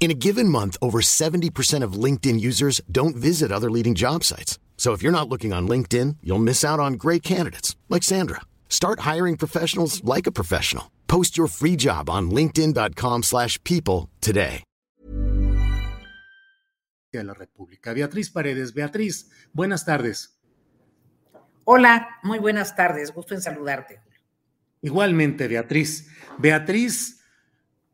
In a given month, over 70% of LinkedIn users don't visit other leading job sites. So if you're not looking on LinkedIn, you'll miss out on great candidates like Sandra. Start hiring professionals like a professional. Post your free job on linkedin.com/people slash people today. de la República. Beatriz Paredes. Beatriz, buenas tardes. Hola, muy buenas tardes. Gusto en saludarte. Igualmente, Beatriz. Beatriz,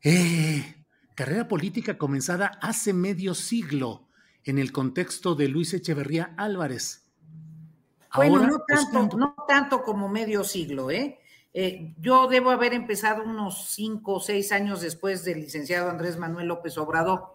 eh, carrera política comenzada hace medio siglo en el contexto de Luis Echeverría Álvarez. Bueno, Ahora, no tanto, no tanto como medio siglo, ¿eh? Eh, Yo debo haber empezado unos cinco o seis años después del licenciado Andrés Manuel López Obrador.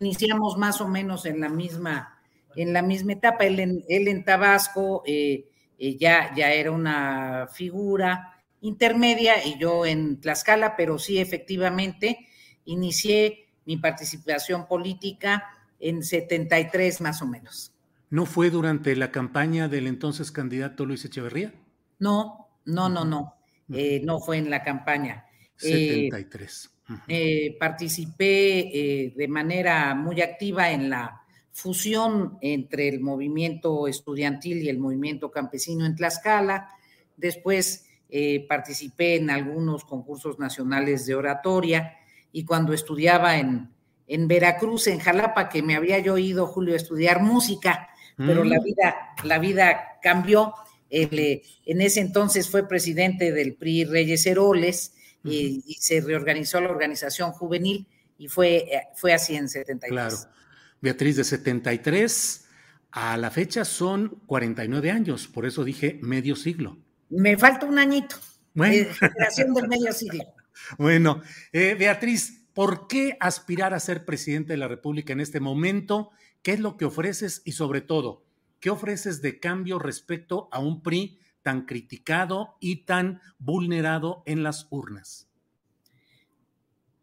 Iniciamos más o menos en la misma, en la misma etapa. Él en, él en Tabasco eh, eh, ya, ya era una figura intermedia y yo en Tlaxcala, pero sí efectivamente inicié mi participación política en 73 más o menos. ¿No fue durante la campaña del entonces candidato Luis Echeverría? No, no, no, no. eh, no fue en la campaña. Eh, 73. Ujú. eh, participé eh, de manera muy activa en la fusión entre el movimiento estudiantil y el movimiento campesino en Tlaxcala. Después eh, participé en algunos concursos nacionales de oratoria y cuando estudiaba en, en Veracruz, en Jalapa, que me había yo ido, Julio, a estudiar música, pero Mm. la vida, la vida cambió. Eh, en ese entonces fue presidente del PRI Reyes Heroles y, y se reorganizó la organización juvenil y fue, eh, fue así en 73. Claro. Beatriz, de 73 a la fecha son 49 años, por eso dije medio siglo. Me falta un añito. Bueno. eh, generación del medio siglo. Bueno, eh, Beatriz, ¿por qué aspirar a ser presidente de la República en este momento? ¿Qué es lo que ofreces? Y sobre todo, ¿qué ofreces de cambio respecto a un PRI tan criticado y tan vulnerado en las urnas?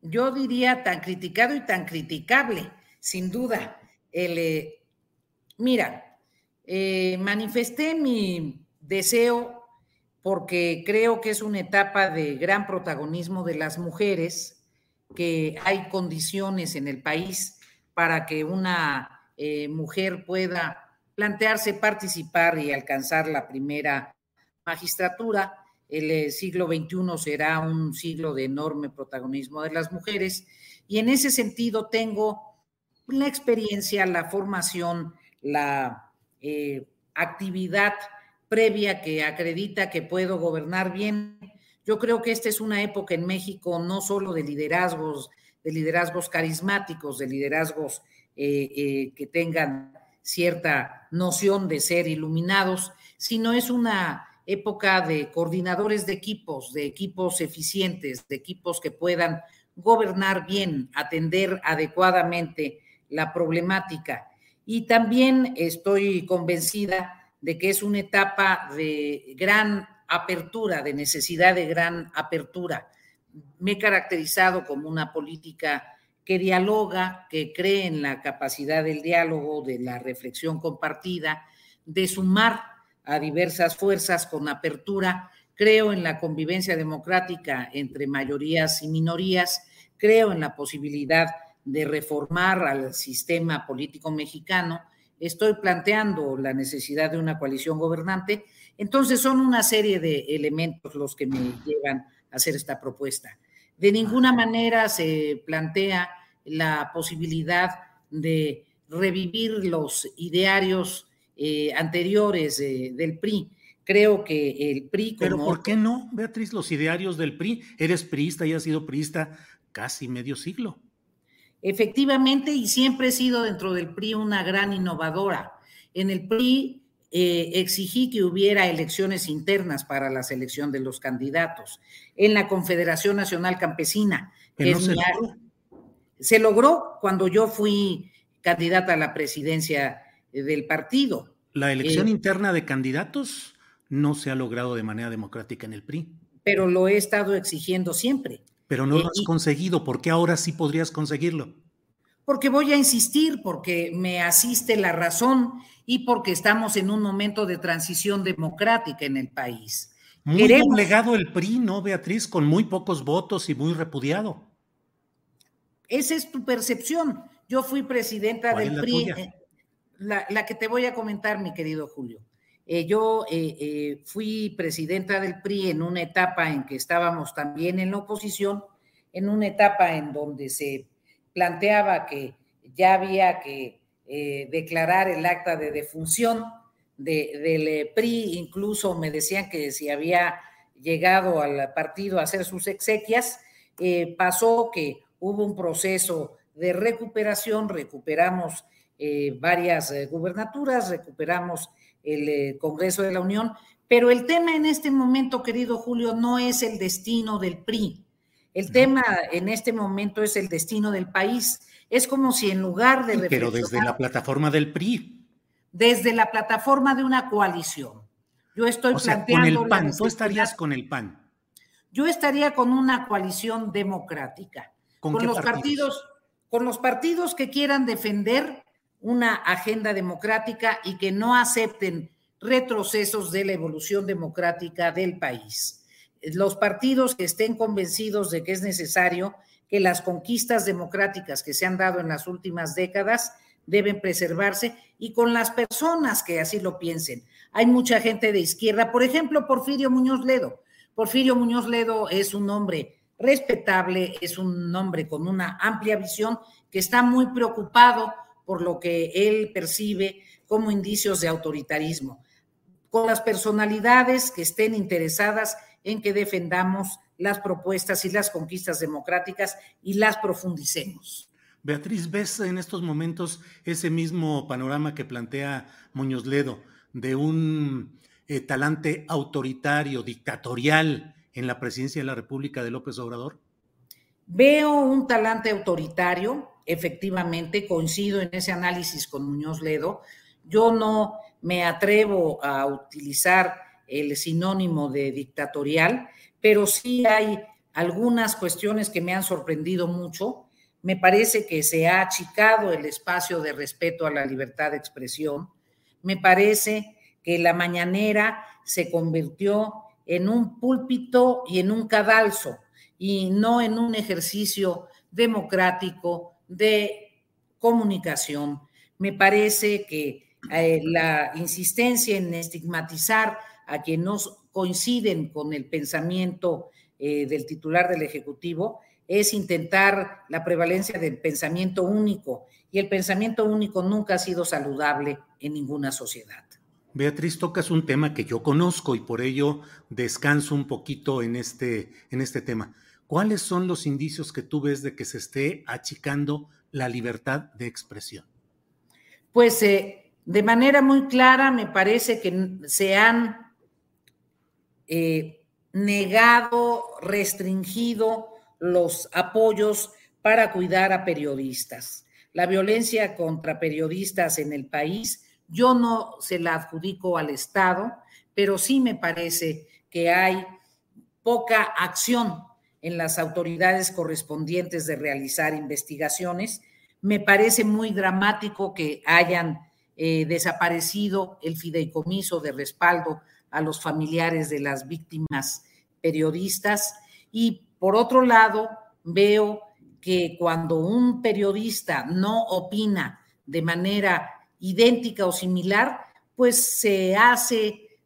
Yo diría tan criticado y tan criticable, sin duda. El, eh, mira, eh, manifesté mi deseo porque creo que es una etapa de gran protagonismo de las mujeres, que hay condiciones en el país para que una eh, mujer pueda plantearse participar y alcanzar la primera magistratura. El siglo XXI será un siglo de enorme protagonismo de las mujeres y en ese sentido tengo la experiencia, la formación, la eh, actividad previa que acredita que puedo gobernar bien. Yo creo que esta es una época en México no solo de liderazgos, de liderazgos carismáticos, de liderazgos eh, eh, que tengan cierta noción de ser iluminados, sino es una época de coordinadores de equipos, de equipos eficientes, de equipos que puedan gobernar bien, atender adecuadamente la problemática. Y también estoy convencida de que es una etapa de gran apertura, de necesidad de gran apertura. Me he caracterizado como una política que dialoga, que cree en la capacidad del diálogo, de la reflexión compartida, de sumar a diversas fuerzas con apertura. Creo en la convivencia democrática entre mayorías y minorías. Creo en la posibilidad de reformar al sistema político mexicano. Estoy planteando la necesidad de una coalición gobernante. Entonces son una serie de elementos los que me llevan a hacer esta propuesta. De ninguna manera se plantea la posibilidad de revivir los idearios eh, anteriores del PRI. Creo que el PRI... Pero ¿por qué no, Beatriz, los idearios del PRI? Eres priista y has sido priista casi medio siglo. Efectivamente, y siempre he sido dentro del PRI una gran innovadora. En el PRI eh, exigí que hubiera elecciones internas para la selección de los candidatos. En la Confederación Nacional Campesina. Que se, logró. se logró cuando yo fui candidata a la presidencia del partido. La elección eh, interna de candidatos no se ha logrado de manera democrática en el PRI. Pero lo he estado exigiendo siempre. Pero no lo has conseguido. ¿Por qué ahora sí podrías conseguirlo? Porque voy a insistir, porque me asiste la razón y porque estamos en un momento de transición democrática en el país. Muy doblegado el PRI, ¿no, Beatriz? Con muy pocos votos y muy repudiado. Esa es tu percepción. Yo fui presidenta del PRI, eh, la, la, que te voy a comentar, mi querido Julio. Eh, yo eh, eh, fui presidenta del PRI en una etapa en que estábamos también en la oposición, en una etapa en donde se planteaba que ya había que declarar el acta de defunción del PRI, incluso me decían que si había llegado al partido a hacer sus exequias, pasó que hubo un proceso de recuperación, recuperamos varias gubernaturas, recuperamos el eh, Congreso de la Unión, pero el tema en este momento, querido Julio, no es el destino del PRI. El tema en este momento es el destino del país. Es como si en lugar de... Pero desde la plataforma del PRI. Desde la plataforma de una coalición. Yo estoy o sea, Con el PAN, tú estarías con el PAN. Yo estaría con una coalición democrática. ¿Con, los partidos? Con los partidos que quieran defender una agenda democrática y que no acepten retrocesos de la evolución democrática del país. Los partidos que estén convencidos de que es necesario que las conquistas democráticas que se han dado en las últimas décadas deben preservarse y con las personas que así lo piensen. Hay mucha gente de izquierda, por ejemplo, Porfirio Muñoz Ledo. Porfirio Muñoz Ledo es un hombre respetable, es un hombre con una amplia visión que está muy preocupado por lo que él percibe como indicios de autoritarismo, con las personalidades que estén interesadas en que defendamos las propuestas y las conquistas democráticas y las profundicemos. Beatriz, ¿ves en estos momentos ese mismo panorama que plantea Muñoz Ledo de un eh, talante autoritario, dictatorial en la presidencia de la República de López Obrador? Veo un talante autoritario, efectivamente, coincido en ese análisis con Muñoz Ledo. Yo no me atrevo a utilizar el sinónimo de dictatorial, pero sí hay algunas cuestiones que me han sorprendido mucho. Me parece que se ha achicado el espacio de respeto a la libertad de expresión. Me parece que la mañanera se convirtió en un púlpito y en un cadalso y no en un ejercicio democrático de comunicación. Me parece que eh, la insistencia en estigmatizar a quienes no coinciden con el pensamiento eh, del titular del Ejecutivo es intentar la prevalencia del pensamiento único y el pensamiento único nunca ha sido saludable en ninguna sociedad. Beatriz, tocas un tema que yo conozco y por ello descanso un poquito en este, en este tema. ¿Cuáles son los indicios que tú ves de que se esté achicando la libertad de expresión? Pues eh, de manera muy clara me parece que se han eh, negado, restringido los apoyos para cuidar a periodistas. La violencia contra periodistas en el país, yo no se la adjudico al Estado, pero sí me parece que hay poca acción en las autoridades correspondientes de realizar investigaciones. Me parece muy dramático que hayan eh, desaparecido el fideicomiso de respaldo a los familiares de las víctimas periodistas. Y por otro lado, veo que cuando un periodista no opina de manera idéntica o similar, pues se hace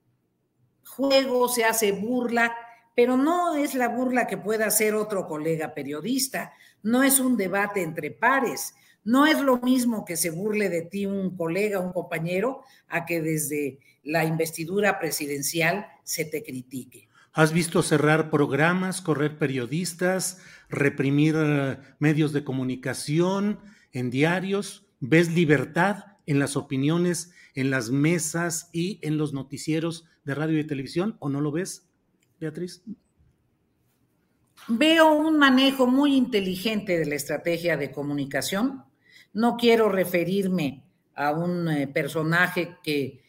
juego, se hace burla pero no es la burla que pueda hacer otro colega periodista, no es un debate entre pares, No es lo mismo que se burle de ti un colega, un compañero, a que desde la investidura presidencial se te critique. ¿Has visto cerrar programas, correr periodistas, reprimir eh, medios de comunicación en diarios? ¿Ves libertad en las opiniones, en las mesas y en los noticieros de radio y televisión o no lo ves, Beatriz? Veo un manejo muy inteligente de la estrategia de comunicación. No quiero referirme a un eh, personaje que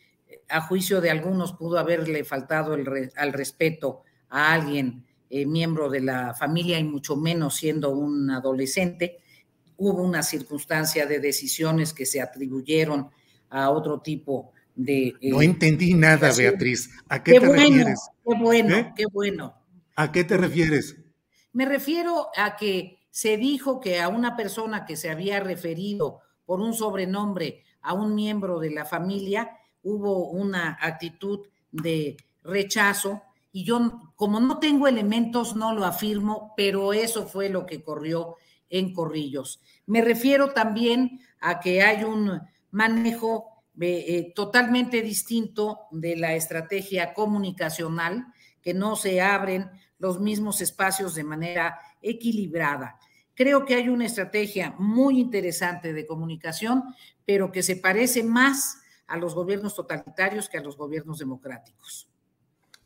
a juicio de algunos pudo haberle faltado el al respeto a alguien eh, miembro de la familia y mucho menos siendo un adolescente. Hubo una circunstancia de decisiones que se atribuyeron a otro tipo de... Eh, no entendí nada, Beatriz. ¿A qué, te refieres? Qué bueno, ¿Eh? qué bueno. ¿A qué te refieres? Me refiero a que se dijo que a una persona que se había referido por un sobrenombre a un miembro de la familia hubo una actitud de rechazo y yo como no tengo elementos no lo afirmo, pero eso fue lo que corrió en Corrillos. Me refiero también a que hay un manejo eh, totalmente distinto de la estrategia comunicacional, que no se abren los mismos espacios de manera equilibrada. Creo que hay una estrategia muy interesante de comunicación, pero que se parece más a los gobiernos totalitarios que a los gobiernos democráticos.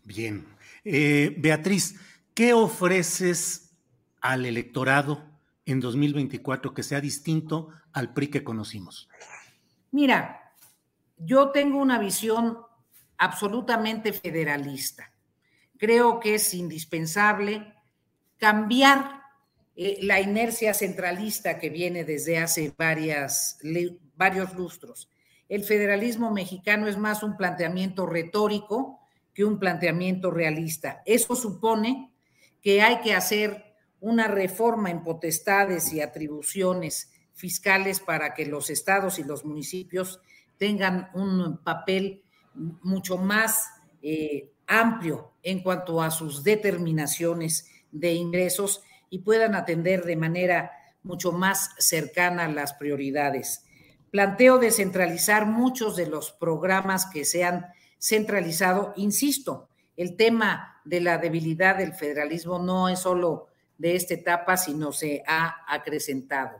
Bien. Eh, Beatriz, ¿qué ofreces al electorado en 2024 que sea distinto al PRI que conocimos? Mira, yo tengo una visión absolutamente federalista. Creo que es indispensable cambiar eh, la inercia centralista que viene desde hace varios lustros el federalismo mexicano es más un planteamiento retórico que un planteamiento realista. Eso supone que hay que hacer una reforma en potestades y atribuciones fiscales para que los estados y los municipios tengan un papel mucho más eh, amplio en cuanto a sus determinaciones de ingresos y puedan atender de manera mucho más cercana las prioridades planteo descentralizar muchos de los programas que se han centralizado. Insisto, el tema de la debilidad del federalismo no es solo de esta etapa, sino se ha acrecentado.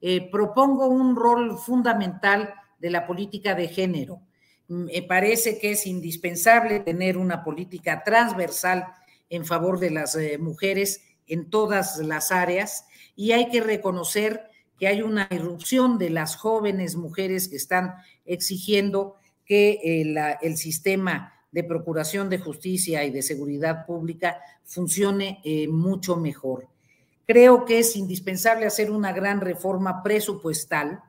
Eh, propongo un rol fundamental de la política de género. Me parece que es indispensable tener una política transversal en favor de las eh, mujeres en todas las áreas y hay que reconocer que hay una irrupción de las jóvenes mujeres que están exigiendo que el, eh, el sistema de procuración de justicia y de seguridad pública funcione eh, mucho mejor. Creo que es indispensable hacer una gran reforma presupuestal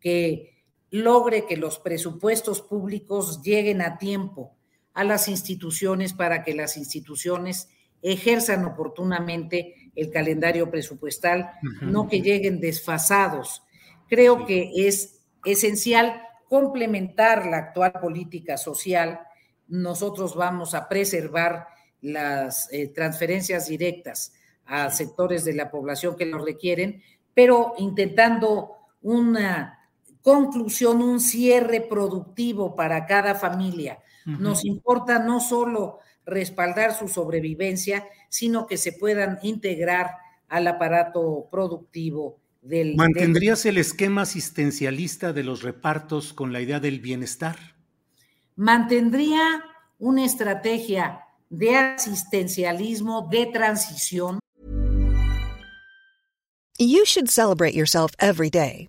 que logre que los presupuestos públicos lleguen a tiempo a las instituciones para que las instituciones ejerzan oportunamente el calendario presupuestal, no que lleguen desfasados. Creo que es esencial complementar la actual política social. Nosotros vamos a preservar las eh, transferencias directas a sectores de la población que lo requieren, pero intentando una conclusión, un cierre productivo para cada familia. Nos importa no solo respaldar su sobrevivencia, sino que se puedan integrar al aparato productivo del... ¿Mantendrías el esquema asistencialista de los repartos con la idea del bienestar? Mantendría una estrategia de asistencialismo de transición. You should celebrate yourself every day,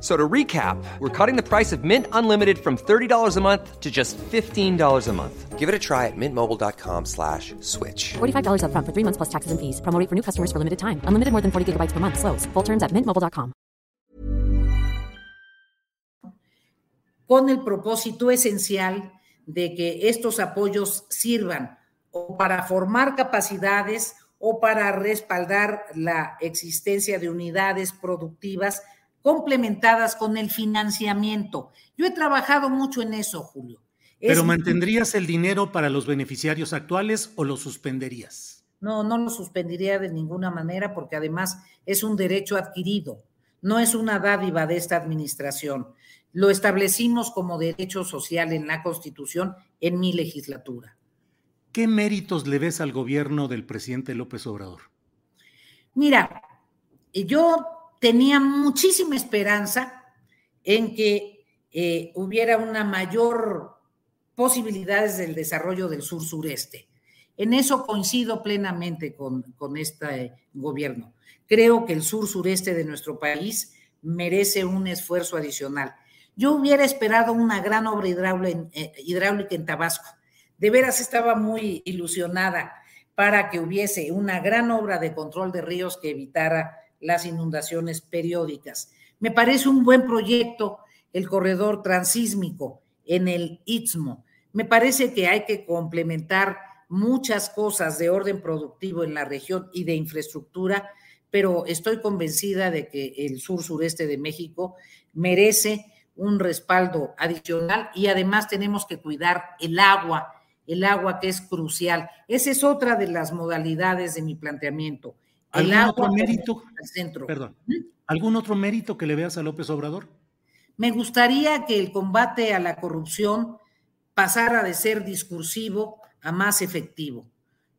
So to recap, we're cutting the price of Mint Unlimited from $30 a month to just $15 a month. Give it a try at mintmobile.com slash switch. $45 up front for three months plus taxes and fees. Promo rate for new customers for limited time. Unlimited more than 40 gigabytes per month. Slows. Full terms at mintmobile.com. Con el propósito esencial de que estos apoyos sirvan o para formar capacidades o para respaldar la existencia de unidades productivas complementadas con el financiamiento. Yo he trabajado mucho en eso, Julio. ¿Pero mantendrías el dinero para los beneficiarios actuales o lo suspenderías? No, no lo suspendería de ninguna manera porque además es un derecho adquirido, no es una dádiva de esta administración. Lo establecimos como derecho social en la Constitución en mi legislatura. ¿Qué méritos le ves al gobierno del presidente López Obrador? Mira, yo tenía muchísima esperanza en que eh, hubiera una mayor posibilidades del desarrollo del sur sureste. En eso coincido plenamente con, con este gobierno. Creo que el sur sureste de nuestro país merece un esfuerzo adicional. Yo hubiera esperado una gran obra eh, hidráulica en Tabasco. De veras estaba muy ilusionada para que hubiese una gran obra de control de ríos que evitara las inundaciones periódicas. Me parece un buen proyecto el corredor transísmico en el Istmo. Me parece que hay que complementar muchas cosas de orden productivo en la región y de infraestructura, pero estoy convencida de que el sur sureste de México merece un respaldo adicional y además tenemos que cuidar el agua, el agua que es crucial. Esa es otra de las modalidades de mi planteamiento. ¿Algún otro mérito? centro. Perdón. ¿Mm? ¿Algún otro mérito que le veas a López Obrador? Me gustaría que el combate a la corrupción pasara de ser discursivo a más efectivo.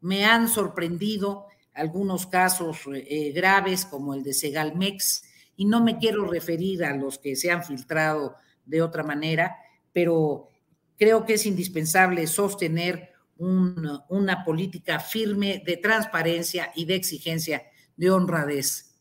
Me han sorprendido algunos casos eh, graves como el de Segalmex y no me quiero referir a los que se han filtrado de otra manera, pero creo que es indispensable sostener una política firme de transparencia y de exigencia de honradez.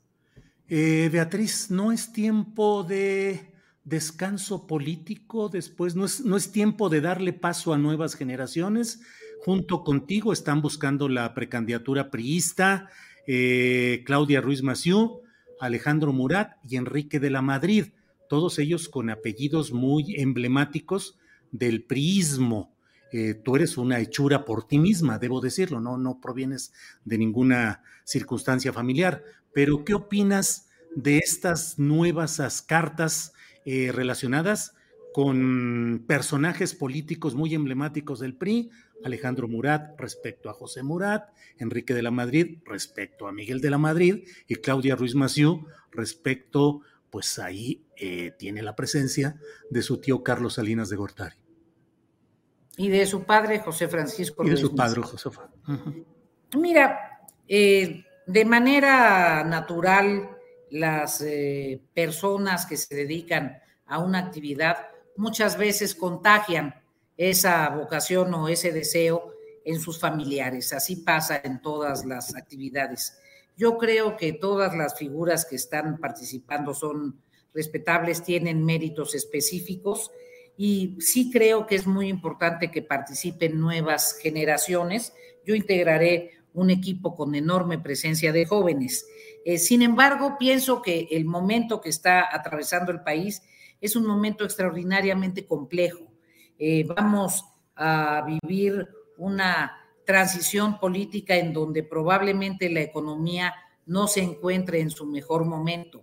Eh, Beatriz, ¿no es tiempo de descanso político después? ¿No es, ¿No es tiempo de darle paso a nuevas generaciones? Junto contigo están buscando la precandidatura priista eh, Claudia Ruiz Massieu, Alejandro Murat y Enrique de la Madrid, todos ellos con apellidos muy emblemáticos del priismo. Eh, tú eres una hechura por ti misma, debo decirlo, no, no provienes de ninguna circunstancia familiar. Pero, ¿qué opinas de estas nuevas cartas eh, relacionadas con personajes políticos muy emblemáticos del PRI? Alejandro Murat respecto a José Murat, Enrique de la Madrid respecto a Miguel de la Madrid y Claudia Ruiz Massieu respecto, pues ahí eh, tiene la presencia de su tío Carlos Salinas de Gortari. Y de su padre, José Francisco. Y de su padre, José. Mira, eh, de manera natural, las eh, personas que se dedican a una actividad muchas veces contagian esa vocación o ese deseo en sus familiares. Así pasa en todas las actividades. Yo creo que todas las figuras que están participando son respetables, tienen méritos específicos y sí creo que es muy importante que participen nuevas generaciones. Yo integraré un equipo con enorme presencia de jóvenes. Eh, sin embargo, pienso que el momento que está atravesando el país es un momento extraordinariamente complejo. Eh, vamos a vivir una transición política en donde probablemente la economía no se encuentre en su mejor momento.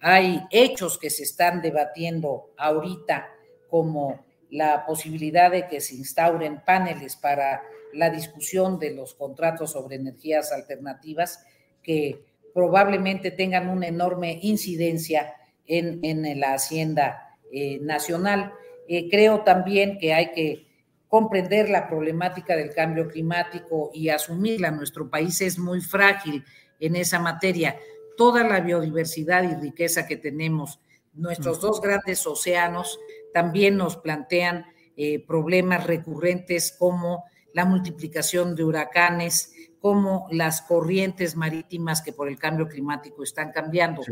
Hay hechos que se están debatiendo ahorita como la posibilidad de que se instauren paneles para la discusión de los contratos sobre energías alternativas que probablemente tengan una enorme incidencia en, la hacienda eh, nacional. Eh, creo también que hay que comprender la problemática del cambio climático y asumirla. Nuestro país es muy frágil en esa materia. Toda la biodiversidad y riqueza que tenemos, nuestros dos grandes océanos, también nos plantean eh, problemas recurrentes como la multiplicación de huracanes, como las corrientes marítimas que por el cambio climático están cambiando.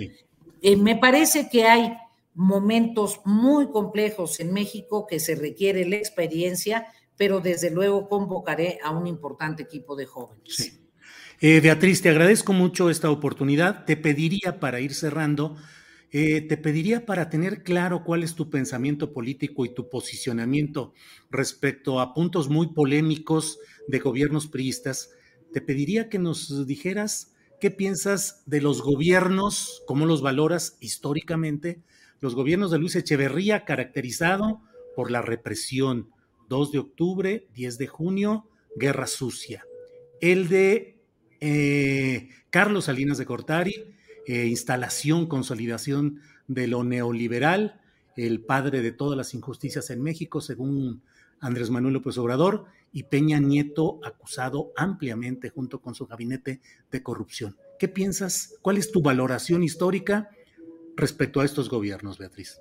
Eh, me parece que hay momentos muy complejos en México que se requiere la experiencia, pero desde luego convocaré a un importante equipo de jóvenes. Sí. Eh, Beatriz, te agradezco mucho esta oportunidad. Te pediría, para ir cerrando, eh, te pediría para tener claro cuál es tu pensamiento político y tu posicionamiento respecto a puntos muy polémicos de gobiernos priistas, te pediría que nos dijeras qué piensas de los gobiernos, cómo los valoras históricamente, los gobiernos de Luis Echeverría, caracterizado por la represión, 2 de octubre, 10 de junio, guerra sucia. El de eh, Carlos Salinas de Cortari, eh, instalación, consolidación de lo neoliberal, el padre de todas las injusticias en México, según Andrés Manuel López Obrador, y Peña Nieto acusado ampliamente junto con su gabinete de corrupción. ¿Qué piensas? ¿Cuál es tu valoración histórica? respecto a estos gobiernos, Beatriz?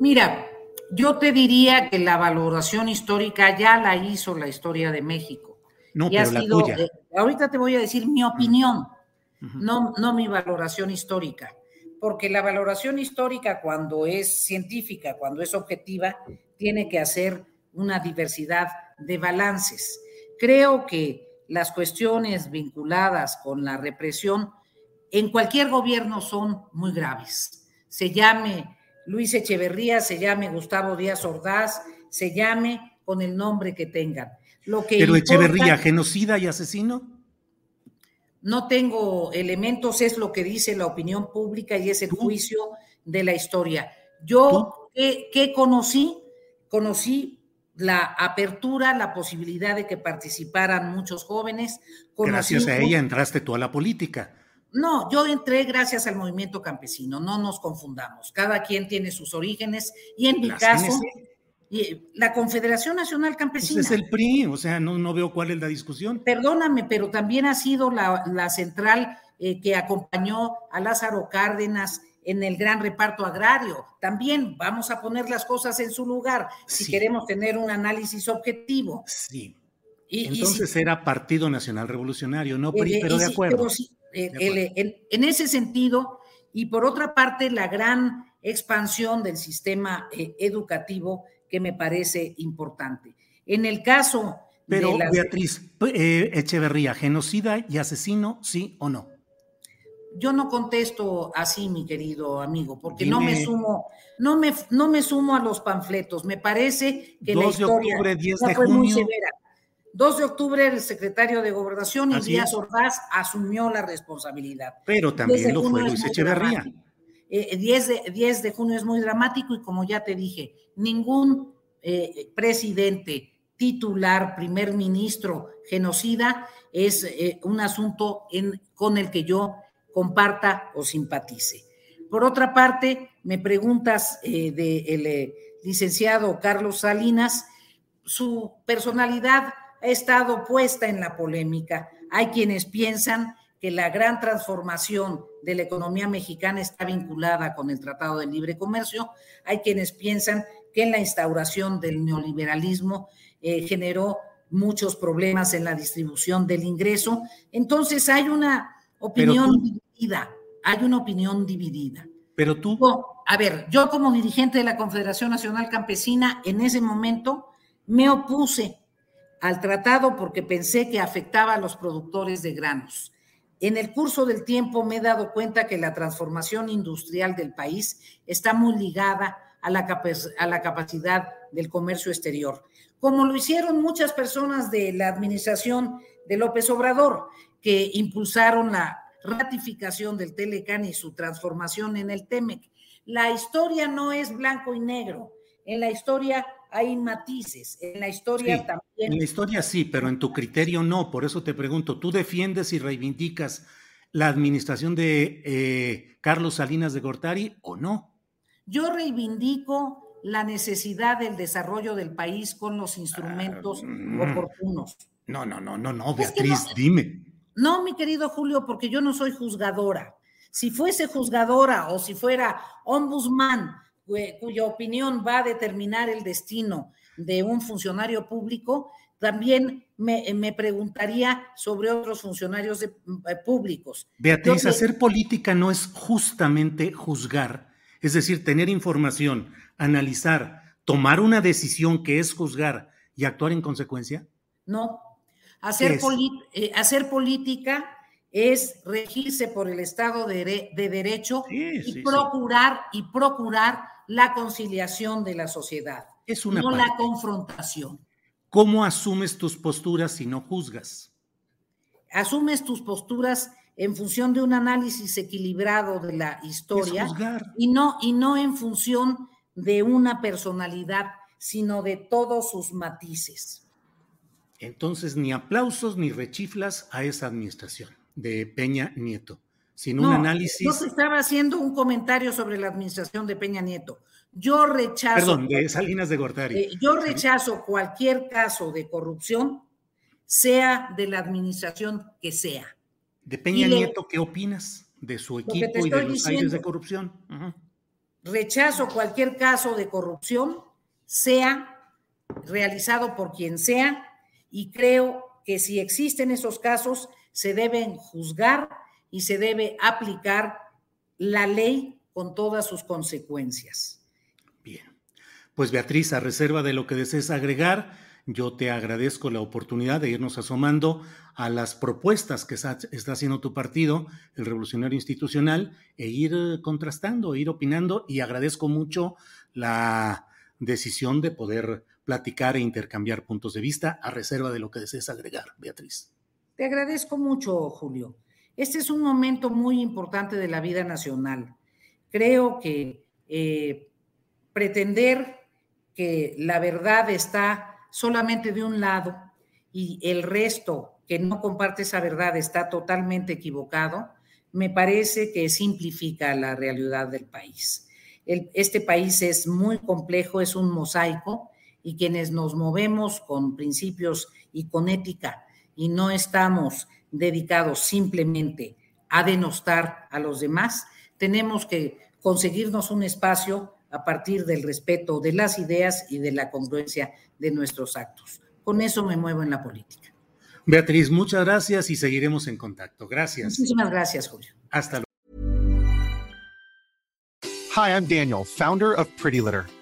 Mira, yo te diría que la valoración histórica ya la hizo la historia de México. No, pero la tuya. Eh, ahorita te voy a decir mi opinión, no, no mi valoración histórica, porque la valoración histórica cuando es científica, cuando es objetiva, tiene que hacer una diversidad de balances. Creo que las cuestiones vinculadas con la represión en cualquier gobierno son muy graves. Se llame Luis Echeverría, se llame Gustavo Díaz Ordaz, se llame con el nombre que tengan. Lo que Pero Echeverría, genocida y asesino. No tengo elementos, es lo que dice la opinión pública y es el juicio de la historia. Yo, ¿qué, conocí? Conocí la apertura, la posibilidad de que participaran muchos jóvenes. Gracias a ella entraste tú a la política. No, yo entré gracias al movimiento campesino, no nos confundamos. Cada quien tiene sus orígenes y en mi caso, la Confederación Nacional pues Campesina. es el PRI, o sea, no, no, veo cuál es la discusión. Perdóname, pero también ha sido la, central eh, que acompañó a Lázaro Cárdenas en el gran reparto agrario. También vamos a poner las cosas en su lugar si queremos tener un análisis objetivo. Sí. Y, Entonces era Partido Nacional Revolucionario, no PRI, pero de acuerdo. Eh, en, ese sentido, y por otra parte, la gran expansión del sistema eh, educativo que me parece importante. En el caso Pero, de Beatriz, eh, Echeverría, genocida y asesino, ¿sí o no? Yo no contesto así, mi querido amigo, porque no me sumo, no me, no me sumo a los panfletos. Me parece que la historia de octubre, 10 de fue muy severa. 2 de octubre el secretario de Gobernación y Díaz Ordaz asumió la responsabilidad. Pero también lo fue Luis Echeverría. 10, eh, de, 10 de junio es muy dramático y como ya te dije, ningún eh, presidente titular, primer ministro, genocida, es eh, un asunto con el que yo comparta o simpatice. Por otra parte, me preguntas del licenciado Carlos Salinas, su personalidad ha estado puesta en la polémica. Hay quienes piensan que la gran transformación de la economía mexicana está vinculada con el Tratado de Libre Comercio. Hay quienes piensan que la instauración del neoliberalismo eh, generó muchos problemas en la distribución del ingreso. Entonces hay una opinión dividida, hay una opinión dividida. Pero tú... A ver, yo como dirigente de la Confederación Nacional Campesina, en ese momento me opuse al tratado porque pensé que afectaba a los productores de granos. En el curso del tiempo me he dado cuenta que la transformación industrial del país está muy ligada a la, capacidad del comercio exterior, como lo hicieron muchas personas de la administración de López Obrador, que impulsaron la ratificación del Telecan y su transformación en el TEMEC. La historia no es blanco y negro. En la historia hay matices. En la historia también. En la historia sí, pero en tu criterio no. Por eso te pregunto, ¿tú defiendes y reivindicas la administración de eh, Carlos Salinas de Gortari o no? Yo reivindico la necesidad del desarrollo del país con los instrumentos ah, oportunos. No, no, no, no, no, Beatriz, dime. No, mi querido Julio, porque yo no soy juzgadora. Si fuese juzgadora o si fuera ombudsman cuya opinión va a determinar el destino de un funcionario público, también me, preguntaría sobre otros funcionarios eh, públicos. Beatriz, hacer política no es justamente juzgar Es decir, tener información, analizar, tomar una decisión que es juzgar y actuar en consecuencia. No. Hacer, eh, hacer política es regirse por el Estado de, Derecho y procurar y procurar la conciliación de la sociedad, es una no la confrontación. ¿Cómo asumes tus posturas si no juzgas? Asumes tus posturas en función de un análisis equilibrado de la historia y no y no en función de una personalidad, sino de todos sus matices. Entonces, ni aplausos ni rechiflas a esa administración de Peña Nieto, sin un análisis. Yo estaba haciendo un comentario sobre la administración de Peña Nieto. Yo rechazo. Perdón, de Salinas de Gortari. Eh, yo rechazo cualquier caso de corrupción, sea de la administración que sea. De Peña Nieto, ¿qué opinas de su equipo y de los aires de corrupción? Rechazo cualquier caso de corrupción, sea realizado por quien sea, y creo que si existen esos casos, se deben juzgar y se debe aplicar la ley con todas sus consecuencias. Bien. Pues Beatriz, a reserva de lo que desees agregar, yo te agradezco la oportunidad de irnos asomando a las propuestas que está haciendo tu partido, el Revolucionario Institucional, e ir contrastando, ir opinando, y agradezco mucho la decisión de poder platicar e intercambiar puntos de vista a reserva de lo que desees agregar, Beatriz. Te agradezco mucho, Julio. Este es un momento muy importante de la vida nacional. Creo que eh, pretender que la verdad está solamente de un lado y el resto que no comparte esa verdad está totalmente equivocado, me parece que simplifica la realidad del país. este país es muy complejo, es un mosaico y quienes nos movemos con principios y con ética y no estamos dedicados simplemente a denostar a los demás, tenemos que conseguirnos un espacio a partir del respeto de las ideas y de la congruencia de nuestros actos. Con eso me muevo en la política. Beatriz, muchas gracias y seguiremos en contacto. Gracias. Muchísimas gracias, Julio. Hasta luego. Hi, I'm Daniel, founder of Pretty Litter.